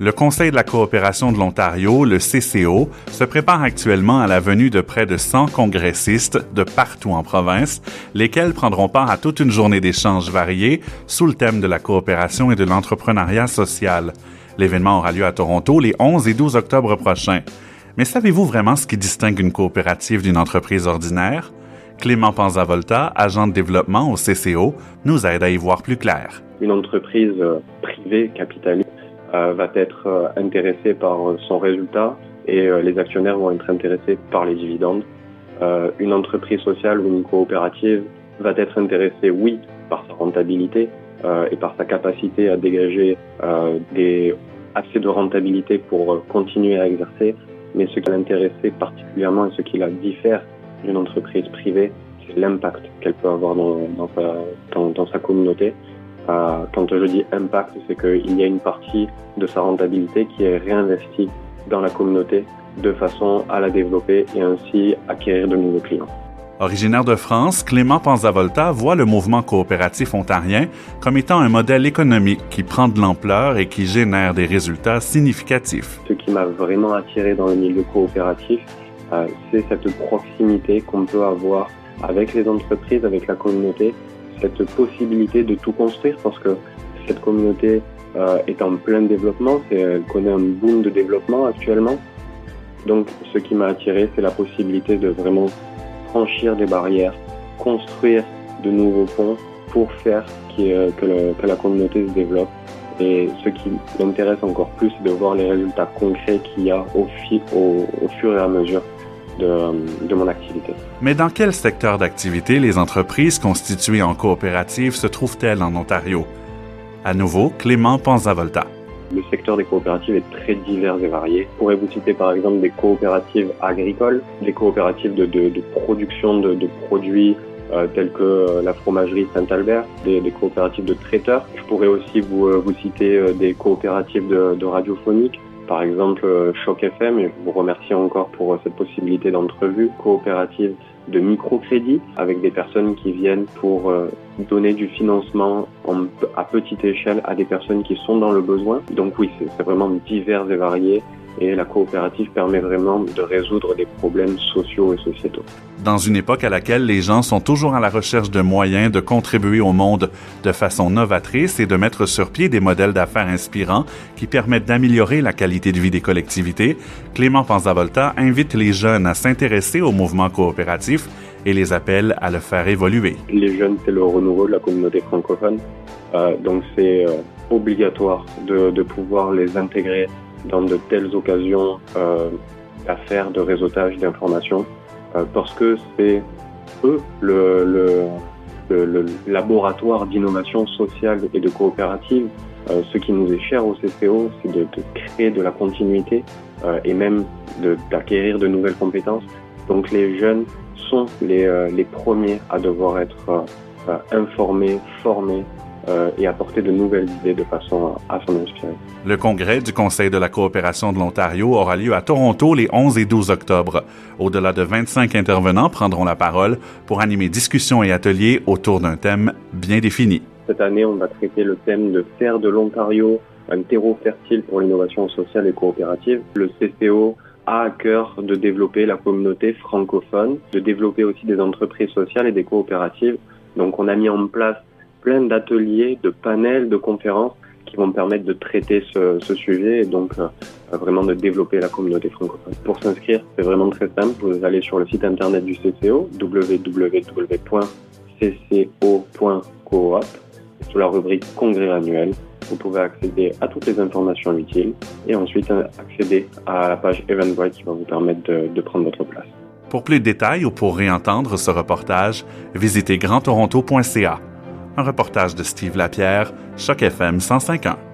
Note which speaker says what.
Speaker 1: Le Conseil de la coopération de l'Ontario, le CCO, se prépare actuellement à la venue de près de 100 congressistes de partout en province, lesquels prendront part à toute une journée d'échanges variés sous le thème de la coopération et de l'entrepreneuriat social. L'événement aura lieu à Toronto les 11 et 12 octobre prochains. Mais savez-vous vraiment ce qui distingue une coopérative d'une entreprise ordinaire? Clément Panzavolta, agent de développement au CCO, nous aide à y voir plus clair.
Speaker 2: Une entreprise euh, privée capitaliste va être euh, intéressé par son résultat et euh, les actionnaires vont être intéressés par les dividendes. une entreprise sociale ou une coopérative va être intéressée, oui, par sa rentabilité et par sa capacité à dégager des, assez de rentabilité pour continuer à exercer, mais ce qui l'intéressait particulièrement et ce qui la diffère d'une entreprise privée, c'est l'impact qu'elle peut avoir dans, dans, sa, dans sa communauté quand je dis impact, c'est qu'il y a une partie de sa rentabilité qui est réinvestie dans la communauté de façon à la développer et ainsi acquérir de nouveaux clients.
Speaker 1: Originaire de France, Clément Panzavolta voit le mouvement coopératif ontarien comme étant un modèle économique qui prend de l'ampleur et qui génère des résultats significatifs.
Speaker 2: Ce qui m'a vraiment attiré dans le milieu coopératif, euh, c'est cette proximité qu'on peut avoir avec les entreprises, avec la communauté, cette possibilité de tout construire parce que cette communauté euh, est en plein développement, elle connaît un boom de développement actuellement. Donc ce qui m'a attiré, c'est la possibilité de vraiment franchir des barrières, construire de nouveaux ponts pour faire que, que, la communauté se développe. Et ce qui m'intéresse encore plus, c'est de voir les résultats concrets qu'il y a au fur et à mesure de, mon activité.
Speaker 1: Mais dans quel secteur d'activité les entreprises constituées en coopérative se trouvent-elles en Ontario? À nouveau, Clément Panzavolta.
Speaker 2: Le secteur des coopératives est très divers et varié. Je pourrais vous citer par exemple des coopératives agricoles, des coopératives de, production de, produits euh, tels que euh, la fromagerie Saint-Albert, des, coopératives de traiteurs? Je pourrais aussi vous, euh, vous citer des coopératives de, de radiophonique, par exemple euh, Choc FM, et je vous remercie encore pour euh, cette possibilité d'entrevue coopérative de microcrédit avec des personnes qui viennent pour euh, donner du financement à petite échelle à des personnes qui sont dans le besoin. Donc oui, c'est vraiment divers et varié et la coopérative permet vraiment de résoudre des problèmes sociaux et sociétaux.
Speaker 1: Dans une époque à laquelle les gens sont toujours à la recherche de moyens de contribuer au monde de façon novatrice et de mettre sur pied des modèles d'affaires inspirants qui permettent d'améliorer la qualité de vie des collectivités, Clément Panzavolta invite les jeunes à s'intéresser au mouvement coopératif et les appelle à le faire évoluer.
Speaker 2: Les jeunes, c'est le renouveau de la communauté francophone. Euh, donc c'est euh, obligatoire de, de pouvoir les intégrer dans de telles occasions euh, d'affaires, de réseautage d'informations, euh, parce que c'est eux le, laboratoire d'innovation sociale et de coopérative. Euh, ce qui nous est cher au CCO, c'est de, créer de la continuité euh, et même d'acquérir de, nouvelles compétences. Donc les jeunes sont les, euh, premiers à devoir être informés, formés euh, et apporter de nouvelles idées de façon à s'en inspirer.
Speaker 1: Le congrès du Conseil de la coopération de l'Ontario aura lieu à Toronto les 11 et 12 octobre. Au-delà de 25 intervenants prendront la parole pour animer discussions et ateliers autour d'un thème bien défini.
Speaker 2: Cette année, on va traiter le thème de faire de l'Ontario un terreau fertile pour l'innovation sociale et coopérative. Le CCO a à cœur de développer la communauté francophone, de développer aussi des entreprises sociales et des coopératives. Donc on a mis en place plein d'ateliers, de panels, de conférences qui vont permettre de traiter ce, sujet et donc euh, vraiment de développer la communauté francophone. Pour s'inscrire, c'est vraiment très simple. Vous allez sur le site internet du CCO, www.cco.coop, sous la rubrique Congrès annuel. Vous pouvez accéder à toutes les informations utiles et ensuite euh, accéder à la page Eventbrite qui va vous permettre de prendre votre place.
Speaker 1: Pour plus de détails ou pour réentendre ce reportage, visitez grandtoronto.ca un reportage de Steve Lapierre, Choc FM 105.1.